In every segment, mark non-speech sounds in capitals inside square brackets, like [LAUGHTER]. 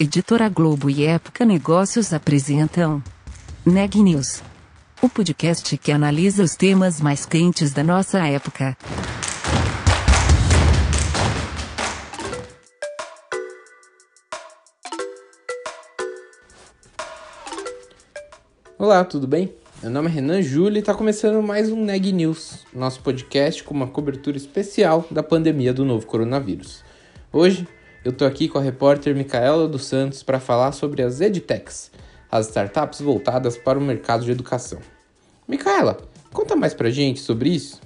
Editora Globo e Época Negócios apresentam Neg News, o podcast que analisa os temas mais quentes da nossa época. Olá, tudo bem? Meu nome é Renan Júlio e está começando mais um Neg News, nosso podcast com uma cobertura especial da pandemia do novo coronavírus. Hoje eu tô aqui com a repórter Micaela dos Santos para falar sobre as EdTechs, as startups voltadas para o mercado de educação. Micaela, conta mais pra gente sobre isso.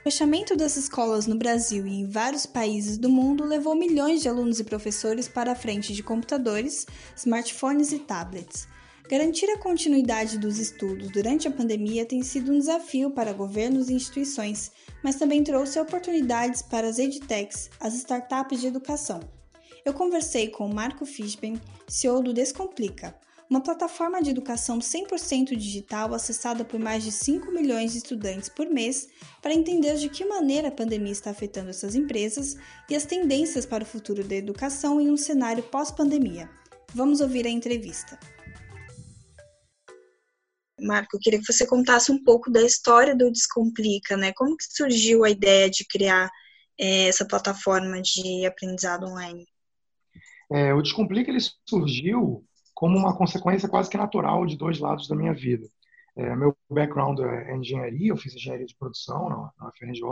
O fechamento das escolas no Brasil e em vários países do mundo levou milhões de alunos e professores para a frente de computadores, smartphones e tablets. Garantir a continuidade dos estudos durante a pandemia tem sido um desafio para governos e instituições, mas também trouxe oportunidades para as edtechs, as startups de educação. Eu conversei com Marco Fishben, CEO do Descomplica, uma plataforma de educação 100% digital acessada por mais de 5 milhões de estudantes por mês, para entender de que maneira a pandemia está afetando essas empresas e as tendências para o futuro da educação em um cenário pós-pandemia. Vamos ouvir a entrevista. Marco, eu queria que você contasse um pouco da história do Descomplica, né? Como que surgiu a ideia de criar é, essa plataforma de aprendizado online? É, o Descomplica ele surgiu como uma consequência quase que natural de dois lados da minha vida. É, meu background é engenharia, eu fiz engenharia de produção na, na FRJ,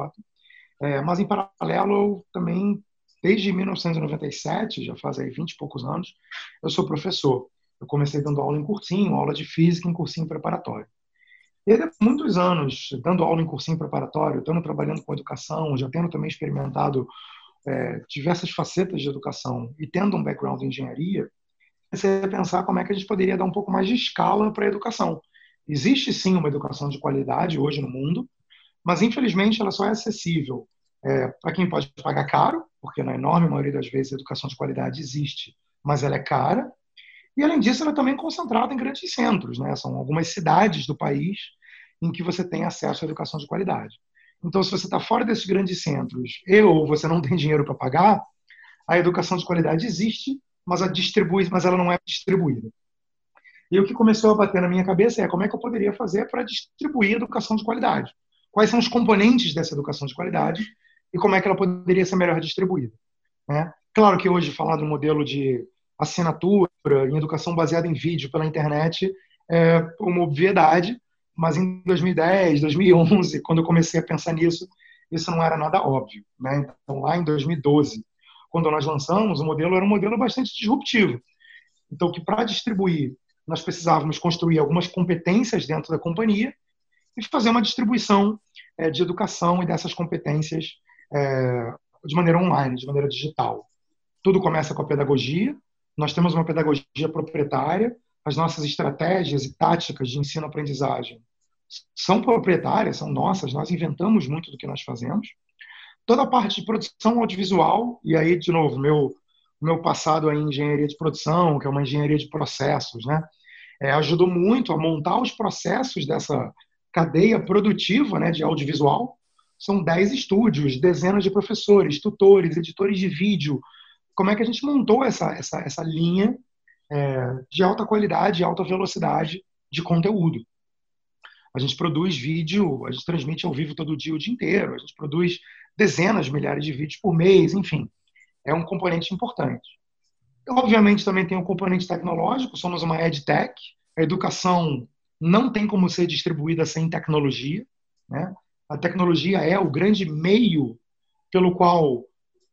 é, mas em paralelo eu também, desde 1997, já faz aí 20 e poucos anos, eu sou professor. Eu comecei dando aula em cursinho, aula de física em cursinho preparatório. E depois de muitos anos dando aula em cursinho preparatório, estando trabalhando com educação, já tendo também experimentado é, diversas facetas de educação e tendo um background em engenharia, comecei a pensar como é que a gente poderia dar um pouco mais de escala para a educação. Existe sim uma educação de qualidade hoje no mundo, mas infelizmente ela só é acessível é, para quem pode pagar caro, porque na enorme maioria das vezes a educação de qualidade existe, mas ela é cara. E além disso, ela é também concentrada em grandes centros, né? São algumas cidades do país em que você tem acesso à educação de qualidade. Então, se você está fora desses grandes centros e ou você não tem dinheiro para pagar, a educação de qualidade existe, mas, a distribui, mas ela não é distribuída. E o que começou a bater na minha cabeça é como é que eu poderia fazer para distribuir educação de qualidade. Quais são os componentes dessa educação de qualidade e como é que ela poderia ser melhor distribuída. Né? Claro que hoje falar do modelo de assinatura em educação baseada em vídeo pela internet é uma obviedade, mas em 2010, 2011, quando eu comecei a pensar nisso, isso não era nada óbvio. Né? Então, lá em 2012, quando nós lançamos, o modelo era um modelo bastante disruptivo. Então, que para distribuir, nós precisávamos construir algumas competências dentro da companhia e fazer uma distribuição é, de educação e dessas competências é, de maneira online, de maneira digital. Tudo começa com a pedagogia. Nós temos uma pedagogia proprietária, as nossas estratégias e táticas de ensino-aprendizagem são proprietárias, são nossas, nós inventamos muito do que nós fazemos. Toda a parte de produção audiovisual, e aí, de novo, meu, meu passado é em engenharia de produção, que é uma engenharia de processos, né? É, ajudou muito a montar os processos dessa cadeia produtiva né, de audiovisual. São 10 estúdios, dezenas de professores, tutores, editores de vídeo. Como é que a gente montou essa, essa, essa linha é, de alta qualidade alta velocidade de conteúdo. A gente produz vídeo, a gente transmite ao vivo todo dia, o dia inteiro, a gente produz dezenas de milhares de vídeos por mês, enfim, é um componente importante. Obviamente também tem um componente tecnológico, somos uma edtech, a educação não tem como ser distribuída sem tecnologia, né? A tecnologia é o grande meio pelo qual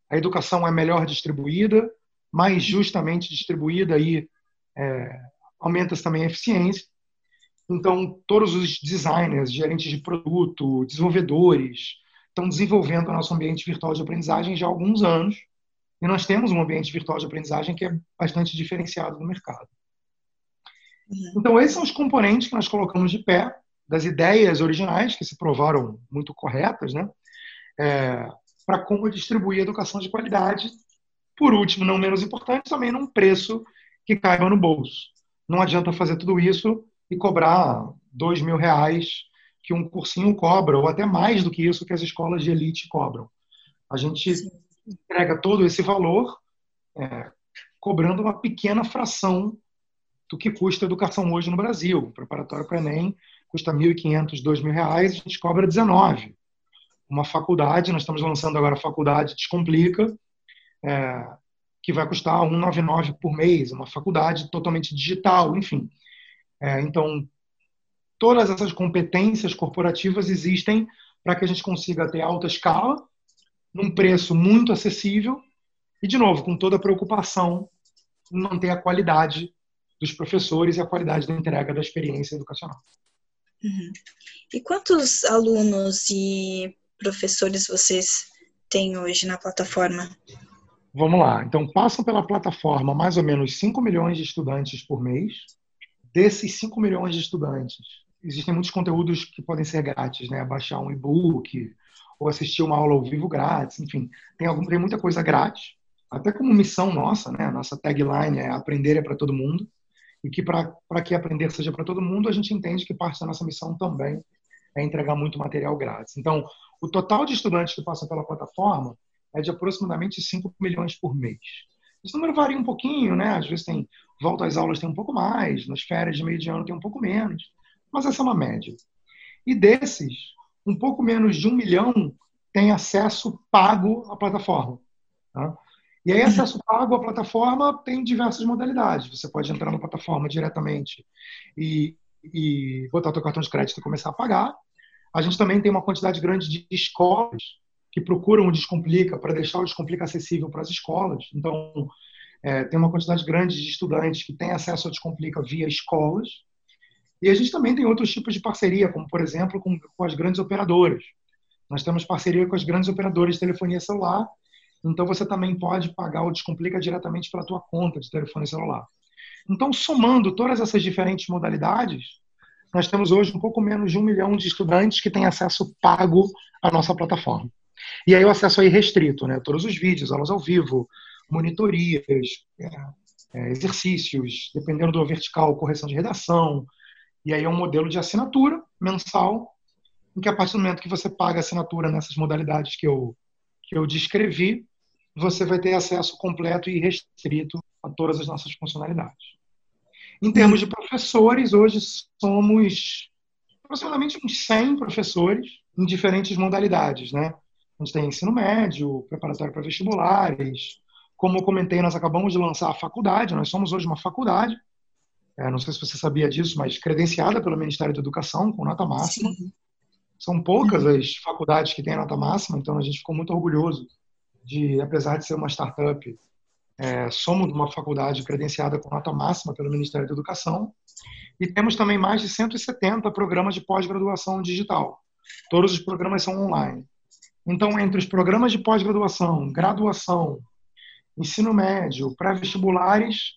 a educação é melhor distribuída, mais justamente distribuída aí é, aumenta também a eficiência. Então, todos os designers, gerentes de produto, desenvolvedores, estão desenvolvendo o nosso ambiente virtual de aprendizagem já há alguns anos. E nós temos um ambiente virtual de aprendizagem que é bastante diferenciado no mercado. Uhum. Então, esses são os componentes que nós colocamos de pé, das ideias originais, que se provaram muito corretas, né? É, para como distribuir a educação de qualidade por último, não menos importante, também num preço que caiba no bolso. Não adianta fazer tudo isso e cobrar dois mil reais que um cursinho cobra, ou até mais do que isso que as escolas de elite cobram. A gente Sim. entrega todo esse valor é, cobrando uma pequena fração do que custa a educação hoje no Brasil. O preparatório para Enem custa R$ 1.500, R$ 2.000, a gente cobra 19. Uma faculdade, nós estamos lançando agora a faculdade Descomplica, é, que vai custar 199 por mês, uma faculdade totalmente digital, enfim. É, então, todas essas competências corporativas existem para que a gente consiga ter alta escala, num preço muito acessível e, de novo, com toda a preocupação em manter a qualidade dos professores e a qualidade da entrega da experiência educacional. Uhum. E quantos alunos e professores vocês têm hoje na plataforma? Vamos lá. Então, passam pela plataforma mais ou menos 5 milhões de estudantes por mês. Desses 5 milhões de estudantes, existem muitos conteúdos que podem ser grátis, né? Baixar um e-book ou assistir uma aula ao vivo grátis, enfim, tem, algum, tem muita coisa grátis. Até como missão nossa, né? Nossa tagline é aprender é para todo mundo e que para que aprender seja para todo mundo, a gente entende que parte da nossa missão também é entregar muito material grátis. Então, o total de estudantes que passam pela plataforma é de aproximadamente 5 milhões por mês. Esse número varia um pouquinho, né? Às vezes tem volta às aulas tem um pouco mais, nas férias de meio de ano tem um pouco menos, mas essa é uma média. E desses, um pouco menos de um milhão tem acesso pago à plataforma. Tá? E aí, acesso pago à plataforma tem diversas modalidades. Você pode entrar na plataforma diretamente e, e botar o seu cartão de crédito e começar a pagar. A gente também tem uma quantidade grande de escolas que procuram o Descomplica para deixar o Descomplica acessível para as escolas. Então, é, tem uma quantidade grande de estudantes que têm acesso ao Descomplica via escolas. E a gente também tem outros tipos de parceria, como, por exemplo, com, com as grandes operadoras. Nós temos parceria com as grandes operadoras de telefonia celular, então você também pode pagar o Descomplica diretamente para a tua conta de telefone celular. Então, somando todas essas diferentes modalidades, nós temos hoje um pouco menos de um milhão de estudantes que têm acesso pago à nossa plataforma. E aí o acesso aí restrito, né? Todos os vídeos, aulas ao vivo, monitorias, é, é, exercícios, dependendo do vertical, correção de redação. E aí é um modelo de assinatura mensal, em que a partir do momento que você paga a assinatura nessas modalidades que eu, que eu descrevi, você vai ter acesso completo e restrito a todas as nossas funcionalidades. Em termos de professores, hoje somos aproximadamente uns 100 professores em diferentes modalidades, né? A gente tem ensino médio, preparatório para vestibulares. Como eu comentei, nós acabamos de lançar a faculdade, nós somos hoje uma faculdade. É, não sei se você sabia disso, mas credenciada pelo Ministério da Educação, com nota máxima. Sim. São poucas as faculdades que têm nota máxima, então a gente ficou muito orgulhoso de, apesar de ser uma startup, é, somos uma faculdade credenciada com nota máxima pelo Ministério da Educação. E temos também mais de 170 programas de pós-graduação digital. Todos os programas são online. Então, entre os programas de pós-graduação, graduação, ensino médio, pré-vestibulares,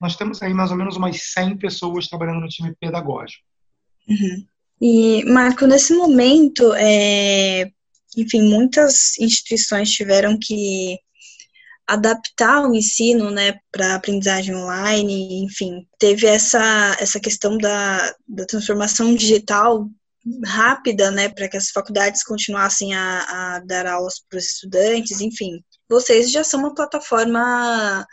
nós temos aí mais ou menos umas 100 pessoas trabalhando no time pedagógico. Uhum. E, Marco, nesse momento, é, enfim, muitas instituições tiveram que adaptar o ensino, né, para aprendizagem online, enfim, teve essa, essa questão da, da transformação digital rápida, né, para que as faculdades continuassem a, a dar aulas para os estudantes, enfim. Vocês já são uma plataforma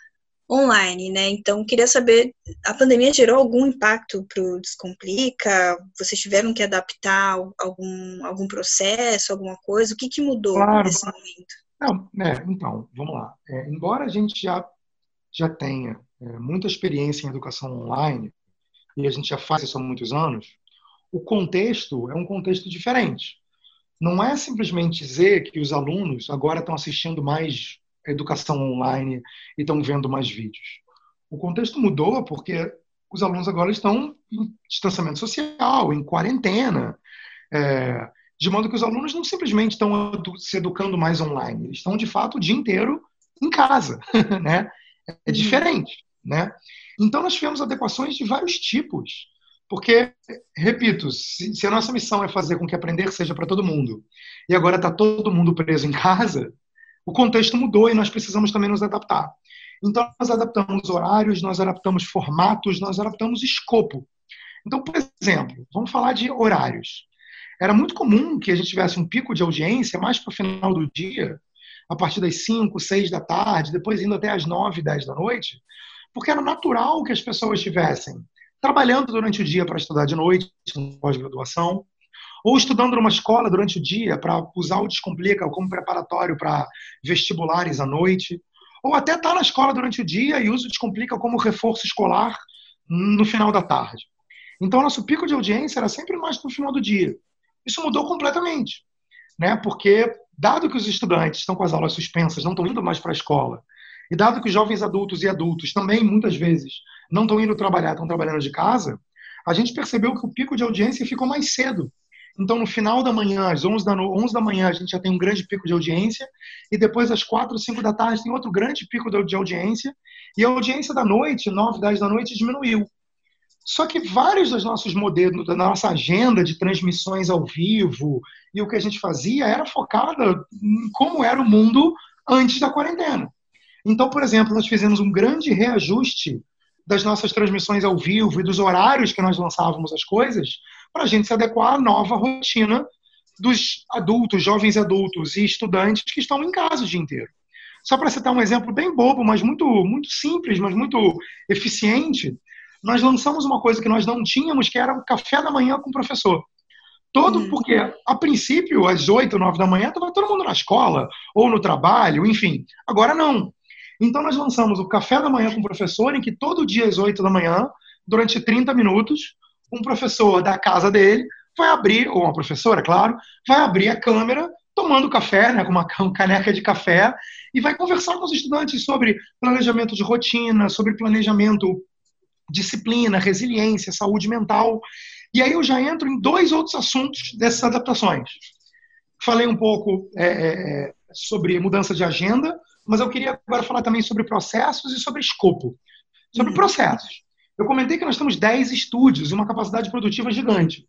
online, né? Então, queria saber, a pandemia gerou algum impacto para o Descomplica? Vocês tiveram que adaptar algum, algum processo, alguma coisa? O que, que mudou claro. nesse momento? Não, é, então, vamos lá. É, embora a gente já, já tenha é, muita experiência em educação online, e a gente já faz isso há muitos anos, o contexto é um contexto diferente. Não é simplesmente dizer que os alunos agora estão assistindo mais educação online e estão vendo mais vídeos. O contexto mudou porque os alunos agora estão em distanciamento social, em quarentena, é, de modo que os alunos não simplesmente estão se educando mais online, eles estão de fato o dia inteiro em casa, [LAUGHS] né? É uhum. diferente, né? Então nós tivemos adequações de vários tipos. Porque, repito, se, se a nossa missão é fazer com que aprender seja para todo mundo, e agora está todo mundo preso em casa, o contexto mudou e nós precisamos também nos adaptar. Então, nós adaptamos horários, nós adaptamos formatos, nós adaptamos escopo. Então, por exemplo, vamos falar de horários. Era muito comum que a gente tivesse um pico de audiência mais para o final do dia, a partir das 5, 6 da tarde, depois indo até as 9, 10 da noite, porque era natural que as pessoas estivessem trabalhando durante o dia para estudar de noite, pós-graduação, ou estudando numa escola durante o dia para usar o Descomplica como preparatório para vestibulares à noite, ou até estar tá na escola durante o dia e usa o Descomplica como reforço escolar no final da tarde. Então, nosso pico de audiência era sempre mais no final do dia. Isso mudou completamente, né? Porque dado que os estudantes estão com as aulas suspensas, não estão indo mais para a escola, e dado que os jovens adultos e adultos também muitas vezes não estão indo trabalhar, estão trabalhando de casa, a gente percebeu que o pico de audiência ficou mais cedo. Então, no final da manhã, às 11 da, 11 da manhã, a gente já tem um grande pico de audiência, e depois, às 4, 5 da tarde, tem outro grande pico de audiência, e a audiência da noite, 9, 10 da noite, diminuiu. Só que vários dos nossos modelos, da nossa agenda de transmissões ao vivo e o que a gente fazia era focada em como era o mundo antes da quarentena. Então, por exemplo, nós fizemos um grande reajuste das nossas transmissões ao vivo e dos horários que nós lançávamos as coisas para a gente se adequar à nova rotina dos adultos, jovens adultos e estudantes que estão em casa o dia inteiro. Só para citar um exemplo bem bobo, mas muito, muito simples, mas muito eficiente, nós lançamos uma coisa que nós não tínhamos, que era o café da manhã com o professor. Todo, uhum. porque a princípio, às 8, 9 da manhã, estava todo mundo na escola, ou no trabalho, enfim. Agora não. Então nós lançamos o café da manhã com o professor, em que todo dia às 8 da manhã, durante 30 minutos, um professor da casa dele vai abrir, ou uma professora, claro, vai abrir a câmera tomando café, né, com uma [LAUGHS] caneca de café, e vai conversar com os estudantes sobre planejamento de rotina, sobre planejamento, disciplina, resiliência, saúde mental. E aí eu já entro em dois outros assuntos dessas adaptações. Falei um pouco é, é, é sobre mudança de agenda, mas eu queria agora falar também sobre processos e sobre escopo. Sobre uhum. processos. Eu comentei que nós temos 10 estúdios e uma capacidade produtiva gigante.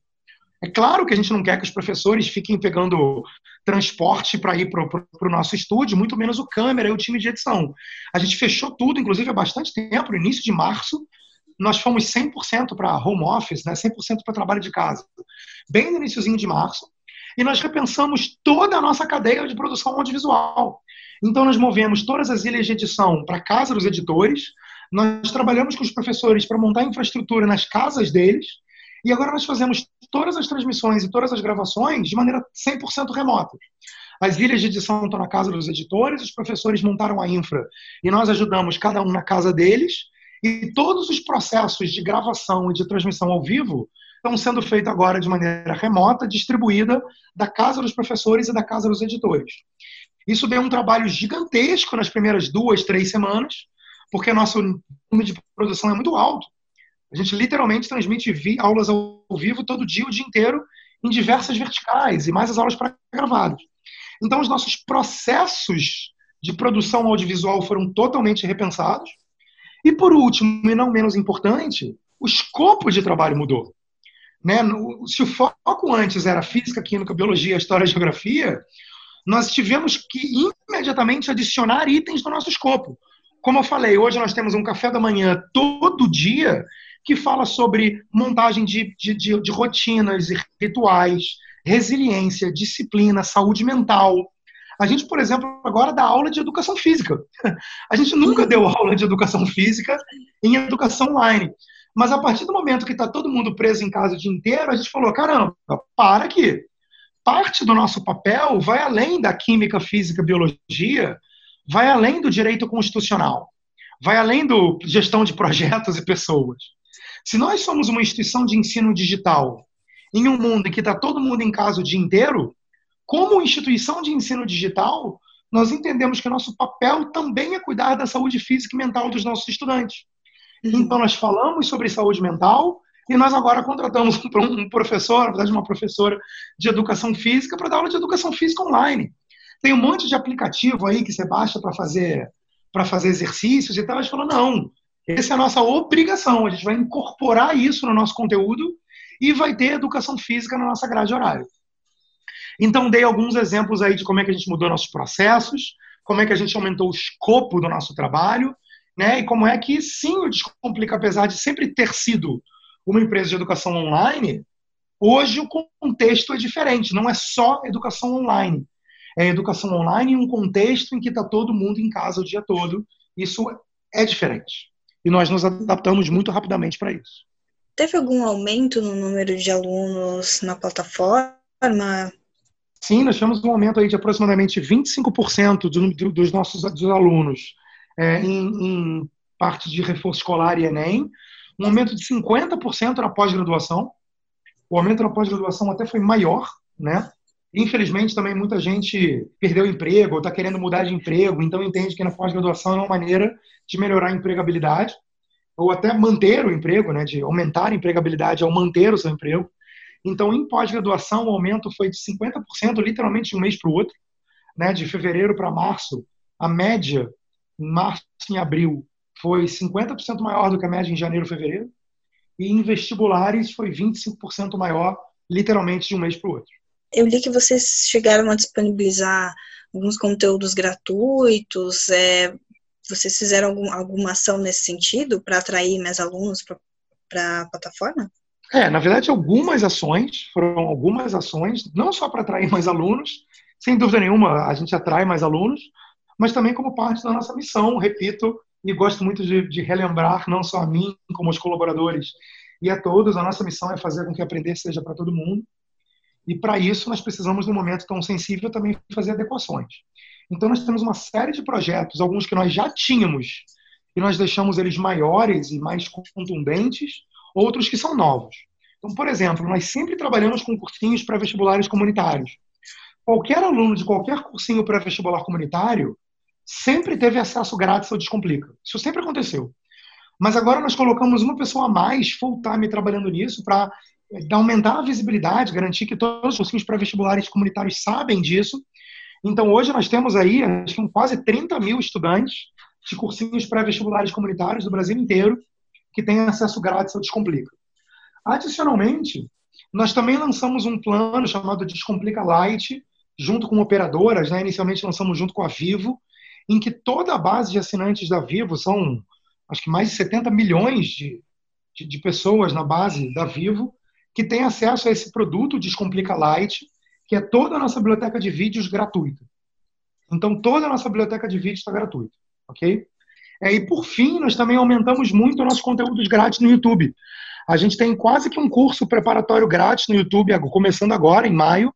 É claro que a gente não quer que os professores fiquem pegando transporte para ir para o nosso estúdio, muito menos o câmera e o time de edição. A gente fechou tudo, inclusive há bastante tempo, no início de março, nós fomos 100% para home office, né, 100% para trabalho de casa, bem no iníciozinho de março, e nós repensamos toda a nossa cadeia de produção audiovisual. Então, nós movemos todas as ilhas de edição para a casa dos editores, nós trabalhamos com os professores para montar infraestrutura nas casas deles, e agora nós fazemos todas as transmissões e todas as gravações de maneira 100% remota. As ilhas de edição estão na casa dos editores, os professores montaram a infra e nós ajudamos cada um na casa deles, e todos os processos de gravação e de transmissão ao vivo estão sendo feitos agora de maneira remota, distribuída da casa dos professores e da casa dos editores. Isso deu um trabalho gigantesco nas primeiras duas, três semanas, porque nosso número de produção é muito alto. A gente literalmente transmite aulas ao vivo todo dia, o dia inteiro, em diversas verticais, e mais as aulas pré-gravadas. Então, os nossos processos de produção audiovisual foram totalmente repensados. E, por último, e não menos importante, o escopo de trabalho mudou. Né? Se o foco antes era física, química, biologia, história geografia, nós tivemos que imediatamente adicionar itens no nosso escopo. Como eu falei, hoje nós temos um café da manhã todo dia que fala sobre montagem de, de, de, de rotinas e rituais, resiliência, disciplina, saúde mental. A gente, por exemplo, agora dá aula de educação física. [LAUGHS] A gente nunca deu aula de educação física em educação online. Mas a partir do momento que está todo mundo preso em casa o dia inteiro, a gente falou: caramba, para aqui. Parte do nosso papel vai além da química, física, biologia, vai além do direito constitucional, vai além do gestão de projetos e pessoas. Se nós somos uma instituição de ensino digital em um mundo em que está todo mundo em casa o dia inteiro, como instituição de ensino digital, nós entendemos que nosso papel também é cuidar da saúde física e mental dos nossos estudantes. Uhum. Então, nós falamos sobre saúde mental e nós agora contratamos um professor, na verdade, uma professora de educação física, para dar aula de educação física online. Tem um monte de aplicativo aí que você baixa para fazer para fazer exercícios e tal. A gente falou, não, essa é a nossa obrigação. A gente vai incorporar isso no nosso conteúdo e vai ter educação física na nossa grade horária. Então, dei alguns exemplos aí de como é que a gente mudou nossos processos, como é que a gente aumentou o escopo do nosso trabalho, né? E como é que, sim, o Descomplica, apesar de sempre ter sido uma empresa de educação online, hoje o contexto é diferente, não é só educação online é educação online em um contexto em que está todo mundo em casa o dia todo. Isso é diferente. E nós nos adaptamos muito rapidamente para isso. Teve algum aumento no número de alunos na plataforma? Sim, nós tivemos um aumento aí de aproximadamente 25% do, dos nossos dos alunos é, em, em parte de reforço escolar e Enem, um aumento de 50% na pós-graduação. O aumento na pós-graduação até foi maior, né? Infelizmente, também muita gente perdeu emprego ou está querendo mudar de emprego, então entende que na pós-graduação é uma maneira de melhorar a empregabilidade ou até manter o emprego, né, de aumentar a empregabilidade ao manter o seu emprego. Então, em pós-graduação, o aumento foi de 50%, literalmente de um mês para o outro. Né, de fevereiro para março, a média, em março e abril, foi 50% maior do que a média em janeiro e fevereiro. E em vestibulares foi 25% maior, literalmente de um mês para o outro. Eu li que vocês chegaram a disponibilizar alguns conteúdos gratuitos. É, vocês fizeram algum, alguma ação nesse sentido para atrair mais alunos para a plataforma? É, na verdade, algumas ações, foram algumas ações, não só para atrair mais alunos, sem dúvida nenhuma, a gente atrai mais alunos, mas também como parte da nossa missão, repito, e gosto muito de, de relembrar, não só a mim, como os colaboradores e a todos, a nossa missão é fazer com que aprender seja para todo mundo. E para isso nós precisamos, num momento tão sensível, também fazer adequações. Então nós temos uma série de projetos, alguns que nós já tínhamos e nós deixamos eles maiores e mais contundentes, outros que são novos. Então, por exemplo, nós sempre trabalhamos com cursinhos pré-vestibulares comunitários. Qualquer aluno de qualquer cursinho pré-vestibular comunitário sempre teve acesso grátis ao Descomplica. Isso sempre aconteceu. Mas agora nós colocamos uma pessoa a mais full time trabalhando nisso para aumentar a visibilidade, garantir que todos os cursinhos pré-vestibulares comunitários sabem disso. Então, hoje nós temos aí acho que quase 30 mil estudantes de cursinhos pré-vestibulares comunitários do Brasil inteiro que têm acesso grátis ao Descomplica. Adicionalmente, nós também lançamos um plano chamado Descomplica Light, junto com operadoras, né? inicialmente lançamos junto com a Vivo, em que toda a base de assinantes da Vivo, são acho que mais de 70 milhões de, de, de pessoas na base da Vivo, que tem acesso a esse produto Descomplica Light, que é toda a nossa biblioteca de vídeos gratuita. Então, toda a nossa biblioteca de vídeos está gratuita, ok? É, e, por fim, nós também aumentamos muito o nosso conteúdos grátis no YouTube. A gente tem quase que um curso preparatório grátis no YouTube, começando agora, em maio,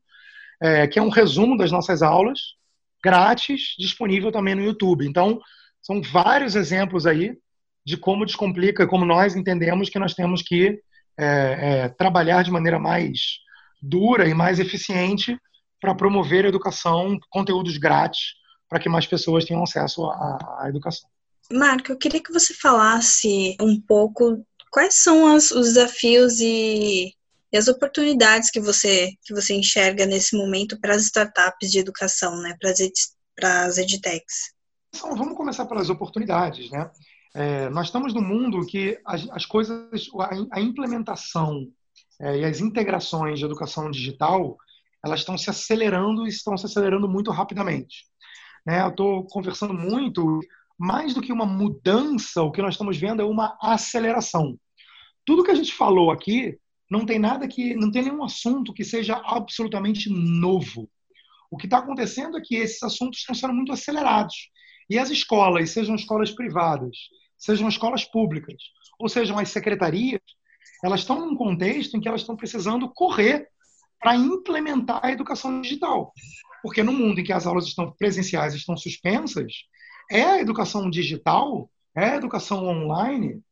é, que é um resumo das nossas aulas, grátis, disponível também no YouTube. Então, são vários exemplos aí de como descomplica, como nós entendemos que nós temos que é, é, trabalhar de maneira mais dura e mais eficiente para promover a educação, conteúdos grátis, para que mais pessoas tenham acesso à, à, educação. Marco, eu queria que você falasse um pouco quais são as, os desafios e, e, as oportunidades que você, que você enxerga nesse momento para as startups de educação, né, para as, para as edtechs. Então, vamos começar pelas oportunidades, né? É, nós estamos num mundo que as, as coisas, a, a implementação é, e as integrações de educação digital, elas estão se acelerando e estão se acelerando muito rapidamente. Né? Eu estou conversando muito, mais do que uma mudança, o que nós estamos vendo é uma aceleração. Tudo que a gente falou aqui não tem nada que, não tem nenhum assunto que seja absolutamente novo. O que está acontecendo é que esses assuntos estão sendo muito acelerados. E as escolas, sejam escolas privadas, sejam escolas públicas, ou sejam as secretarias, elas estão num contexto em que elas estão precisando correr para implementar a educação digital. Porque no mundo em que as aulas estão presenciais estão suspensas, é a educação digital, é a educação online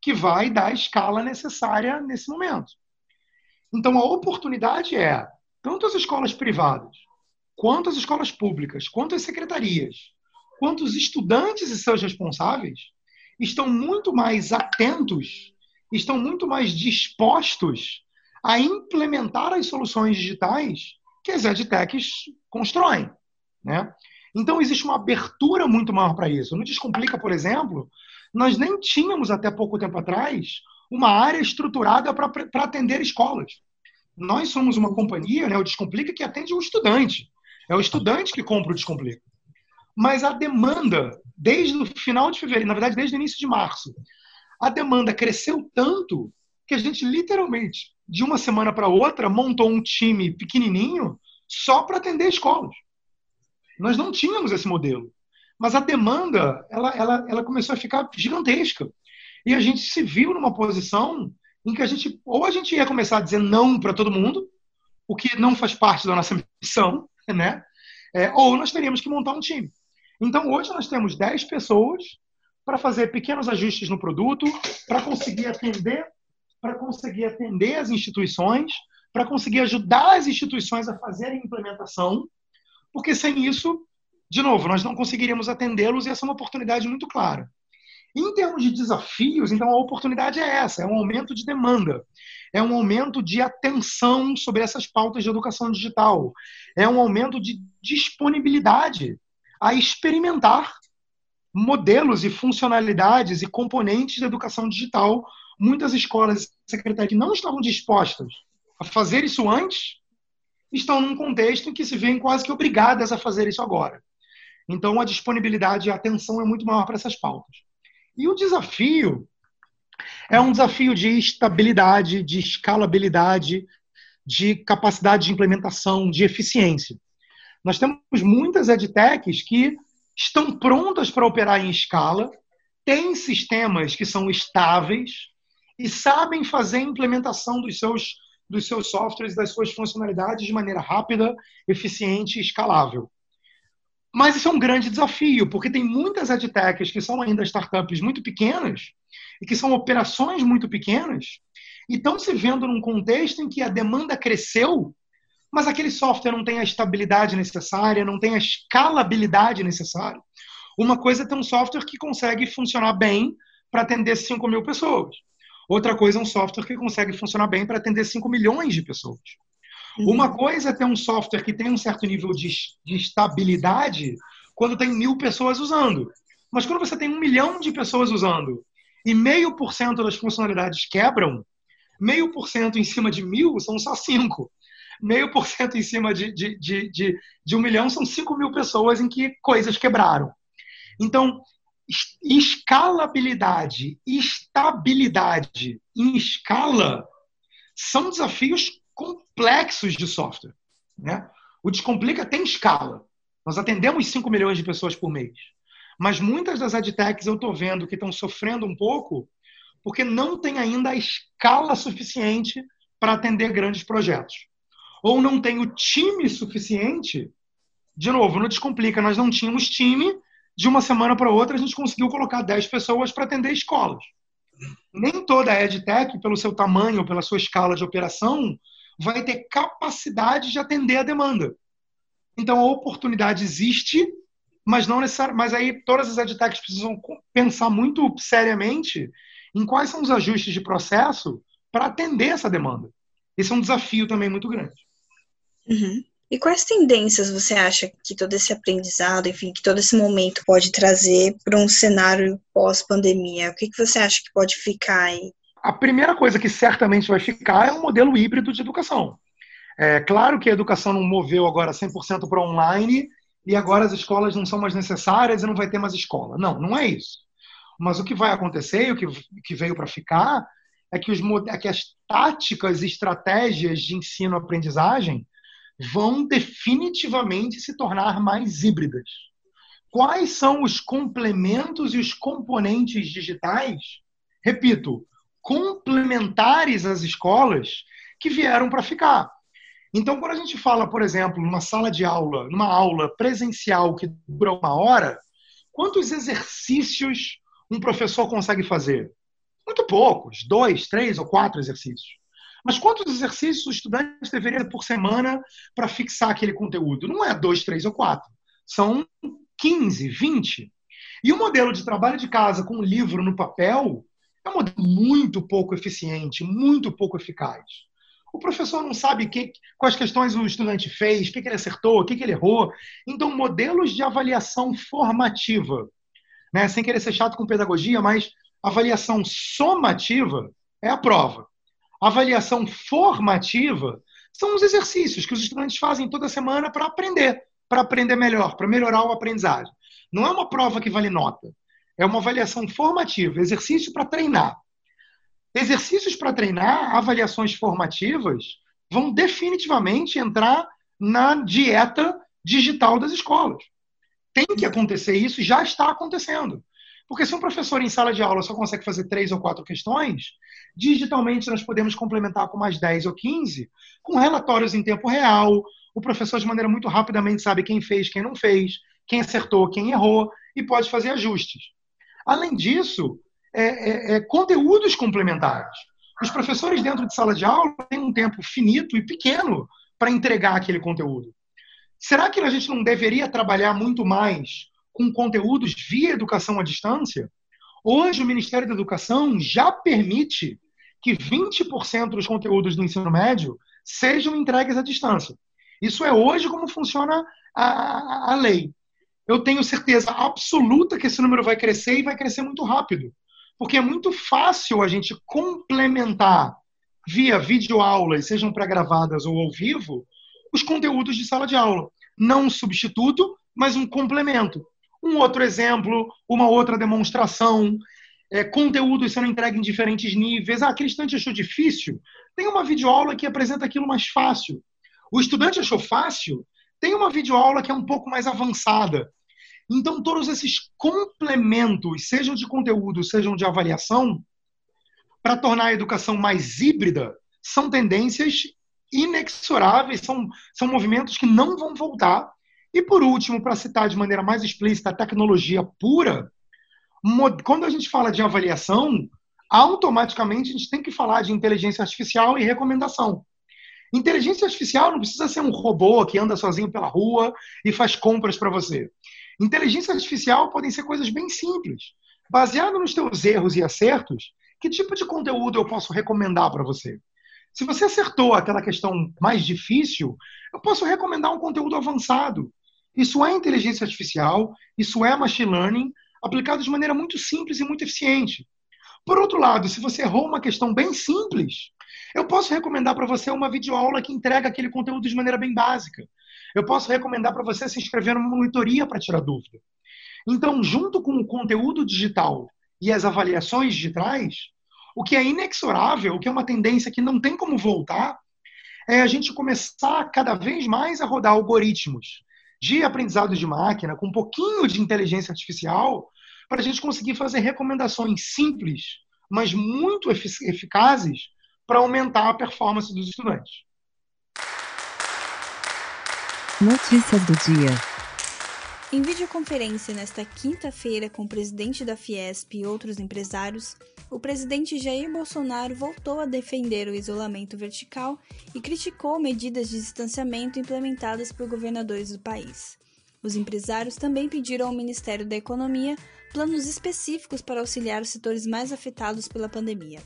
que vai dar a escala necessária nesse momento. Então a oportunidade é tanto as escolas privadas, quanto as escolas públicas, quanto as secretarias, quanto os estudantes e seus responsáveis estão muito mais atentos, estão muito mais dispostos a implementar as soluções digitais que as edtechs constroem. Né? Então, existe uma abertura muito maior para isso. No Descomplica, por exemplo, nós nem tínhamos até pouco tempo atrás uma área estruturada para atender escolas. Nós somos uma companhia, né, o Descomplica, que atende o estudante. É o estudante que compra o Descomplica. Mas a demanda, desde o final de fevereiro, na verdade, desde o início de março, a demanda cresceu tanto que a gente literalmente, de uma semana para outra, montou um time pequenininho só para atender escolas. Nós não tínhamos esse modelo. Mas a demanda, ela, ela, ela começou a ficar gigantesca. E a gente se viu numa posição em que a gente, ou a gente ia começar a dizer não para todo mundo, o que não faz parte da nossa [LAUGHS] missão, né? É, ou nós teríamos que montar um time. Então, hoje nós temos 10 pessoas para fazer pequenos ajustes no produto, para conseguir atender, para conseguir atender as instituições, para conseguir ajudar as instituições a fazerem implementação, porque sem isso, de novo, nós não conseguiríamos atendê-los e essa é uma oportunidade muito clara. Em termos de desafios, então a oportunidade é essa: é um aumento de demanda, é um aumento de atenção sobre essas pautas de educação digital, é um aumento de disponibilidade a experimentar modelos e funcionalidades e componentes da educação digital. Muitas escolas e secretarias não estavam dispostas a fazer isso antes estão num contexto em que se veem quase que obrigadas a fazer isso agora. Então, a disponibilidade e a atenção é muito maior para essas pautas. E o desafio é um desafio de estabilidade, de escalabilidade, de capacidade de implementação, de eficiência. Nós temos muitas edtechs que estão prontas para operar em escala, têm sistemas que são estáveis e sabem fazer a implementação dos seus, dos seus softwares, das suas funcionalidades de maneira rápida, eficiente e escalável. Mas isso é um grande desafio, porque tem muitas edtechs que são ainda startups muito pequenas e que são operações muito pequenas e estão se vendo num contexto em que a demanda cresceu, mas aquele software não tem a estabilidade necessária, não tem a escalabilidade necessária. Uma coisa é ter um software que consegue funcionar bem para atender 5 mil pessoas. Outra coisa é um software que consegue funcionar bem para atender 5 milhões de pessoas. Uhum. Uma coisa é ter um software que tem um certo nível de, de estabilidade quando tem mil pessoas usando. Mas quando você tem um milhão de pessoas usando e meio por cento das funcionalidades quebram, meio por cento em cima de mil são só cinco. Meio por cento em cima de, de, de, de, de um milhão são cinco mil pessoas em que coisas quebraram. Então, escalabilidade, estabilidade em escala são desafios complexos de software. Né? O Descomplica tem escala. Nós atendemos 5 milhões de pessoas por mês. Mas muitas das adtechs eu estou vendo que estão sofrendo um pouco porque não tem ainda a escala suficiente para atender grandes projetos. Ou não tem o time suficiente. De novo, não descomplica, nós não tínhamos time. De uma semana para outra, a gente conseguiu colocar 10 pessoas para atender escolas. Nem toda a EdTech, pelo seu tamanho pela sua escala de operação, vai ter capacidade de atender a demanda. Então a oportunidade existe, mas não necessariamente. Mas aí todas as edtechs precisam pensar muito seriamente em quais são os ajustes de processo para atender essa demanda. Esse é um desafio também muito grande. Uhum. E quais tendências você acha que todo esse aprendizado, enfim, que todo esse momento pode trazer para um cenário pós-pandemia? O que, que você acha que pode ficar aí a primeira coisa que certamente vai ficar é um modelo híbrido de educação. É claro que a educação não moveu agora 100% para online e agora as escolas não são mais necessárias e não vai ter mais escola. Não, não é isso. Mas o que vai acontecer e o que, que veio para ficar é que, os, é que as táticas e estratégias de ensino-aprendizagem vão definitivamente se tornar mais híbridas. Quais são os complementos e os componentes digitais? Repito, complementares às escolas que vieram para ficar. Então, quando a gente fala, por exemplo, numa sala de aula, numa aula presencial que dura uma hora, quantos exercícios um professor consegue fazer? Muito poucos, dois, três ou quatro exercícios. Mas quantos exercícios os estudantes deveriam por semana para fixar aquele conteúdo? Não é dois, três ou quatro. São 15, 20. E o modelo de trabalho de casa com o livro no papel é um modelo muito pouco eficiente, muito pouco eficaz. O professor não sabe que, quais questões o estudante fez, o que, que ele acertou, o que, que ele errou. Então, modelos de avaliação formativa, né? sem querer ser chato com pedagogia, mas avaliação somativa é a prova. Avaliação formativa são os exercícios que os estudantes fazem toda semana para aprender, para aprender melhor, para melhorar o aprendizagem. Não é uma prova que vale nota. É uma avaliação formativa, exercício para treinar. Exercícios para treinar, avaliações formativas, vão definitivamente entrar na dieta digital das escolas. tem que acontecer isso e já está acontecendo. Porque se um professor em sala de aula só consegue fazer três ou quatro questões, digitalmente nós podemos complementar com mais 10 ou 15, com relatórios em tempo real. O professor, de maneira muito rapidamente, sabe quem fez, quem não fez, quem acertou, quem errou, e pode fazer ajustes. Além disso, é, é, é, conteúdos complementares. Os professores dentro de sala de aula têm um tempo finito e pequeno para entregar aquele conteúdo. Será que a gente não deveria trabalhar muito mais com conteúdos via educação à distância? Hoje, o Ministério da Educação já permite que 20% dos conteúdos do ensino médio sejam entregues à distância. Isso é hoje como funciona a, a lei. Eu tenho certeza absoluta que esse número vai crescer e vai crescer muito rápido. Porque é muito fácil a gente complementar via videoaulas, sejam pré-gravadas ou ao vivo, os conteúdos de sala de aula. Não um substituto, mas um complemento. Um outro exemplo, uma outra demonstração, é, conteúdos sendo entregues em diferentes níveis. Ah, aquele estudante achou difícil? Tem uma videoaula que apresenta aquilo mais fácil. O estudante achou fácil? Tem uma videoaula que é um pouco mais avançada. Então, todos esses complementos, sejam de conteúdo, sejam de avaliação, para tornar a educação mais híbrida, são tendências inexoráveis, são, são movimentos que não vão voltar. E, por último, para citar de maneira mais explícita a tecnologia pura, quando a gente fala de avaliação, automaticamente a gente tem que falar de inteligência artificial e recomendação. Inteligência artificial não precisa ser um robô que anda sozinho pela rua e faz compras para você. Inteligência artificial podem ser coisas bem simples. Baseado nos teus erros e acertos, que tipo de conteúdo eu posso recomendar para você? Se você acertou aquela questão mais difícil, eu posso recomendar um conteúdo avançado. Isso é inteligência artificial, isso é machine learning, aplicado de maneira muito simples e muito eficiente. Por outro lado, se você errou uma questão bem simples, eu posso recomendar para você uma videoaula que entrega aquele conteúdo de maneira bem básica. Eu posso recomendar para você se inscrever numa monitoria para tirar dúvida. Então, junto com o conteúdo digital e as avaliações digitais, o que é inexorável, o que é uma tendência que não tem como voltar, é a gente começar cada vez mais a rodar algoritmos de aprendizado de máquina, com um pouquinho de inteligência artificial, para a gente conseguir fazer recomendações simples, mas muito eficazes para aumentar a performance dos estudantes. Notícias do dia. Em videoconferência nesta quinta-feira com o presidente da Fiesp e outros empresários, o presidente Jair Bolsonaro voltou a defender o isolamento vertical e criticou medidas de distanciamento implementadas por governadores do país. Os empresários também pediram ao Ministério da Economia planos específicos para auxiliar os setores mais afetados pela pandemia.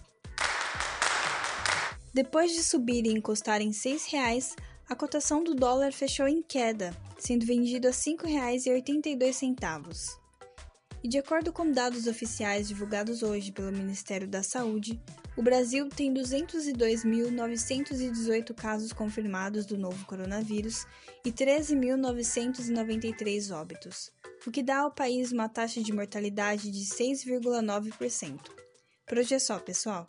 Depois de subir e encostar em R$ 6,00, a cotação do dólar fechou em queda, sendo vendido a R$ 5,82. E de acordo com dados oficiais divulgados hoje pelo Ministério da Saúde, o Brasil tem 202.918 casos confirmados do novo coronavírus e 13.993 óbitos, o que dá ao país uma taxa de mortalidade de 6,9%. Por hoje é só, pessoal.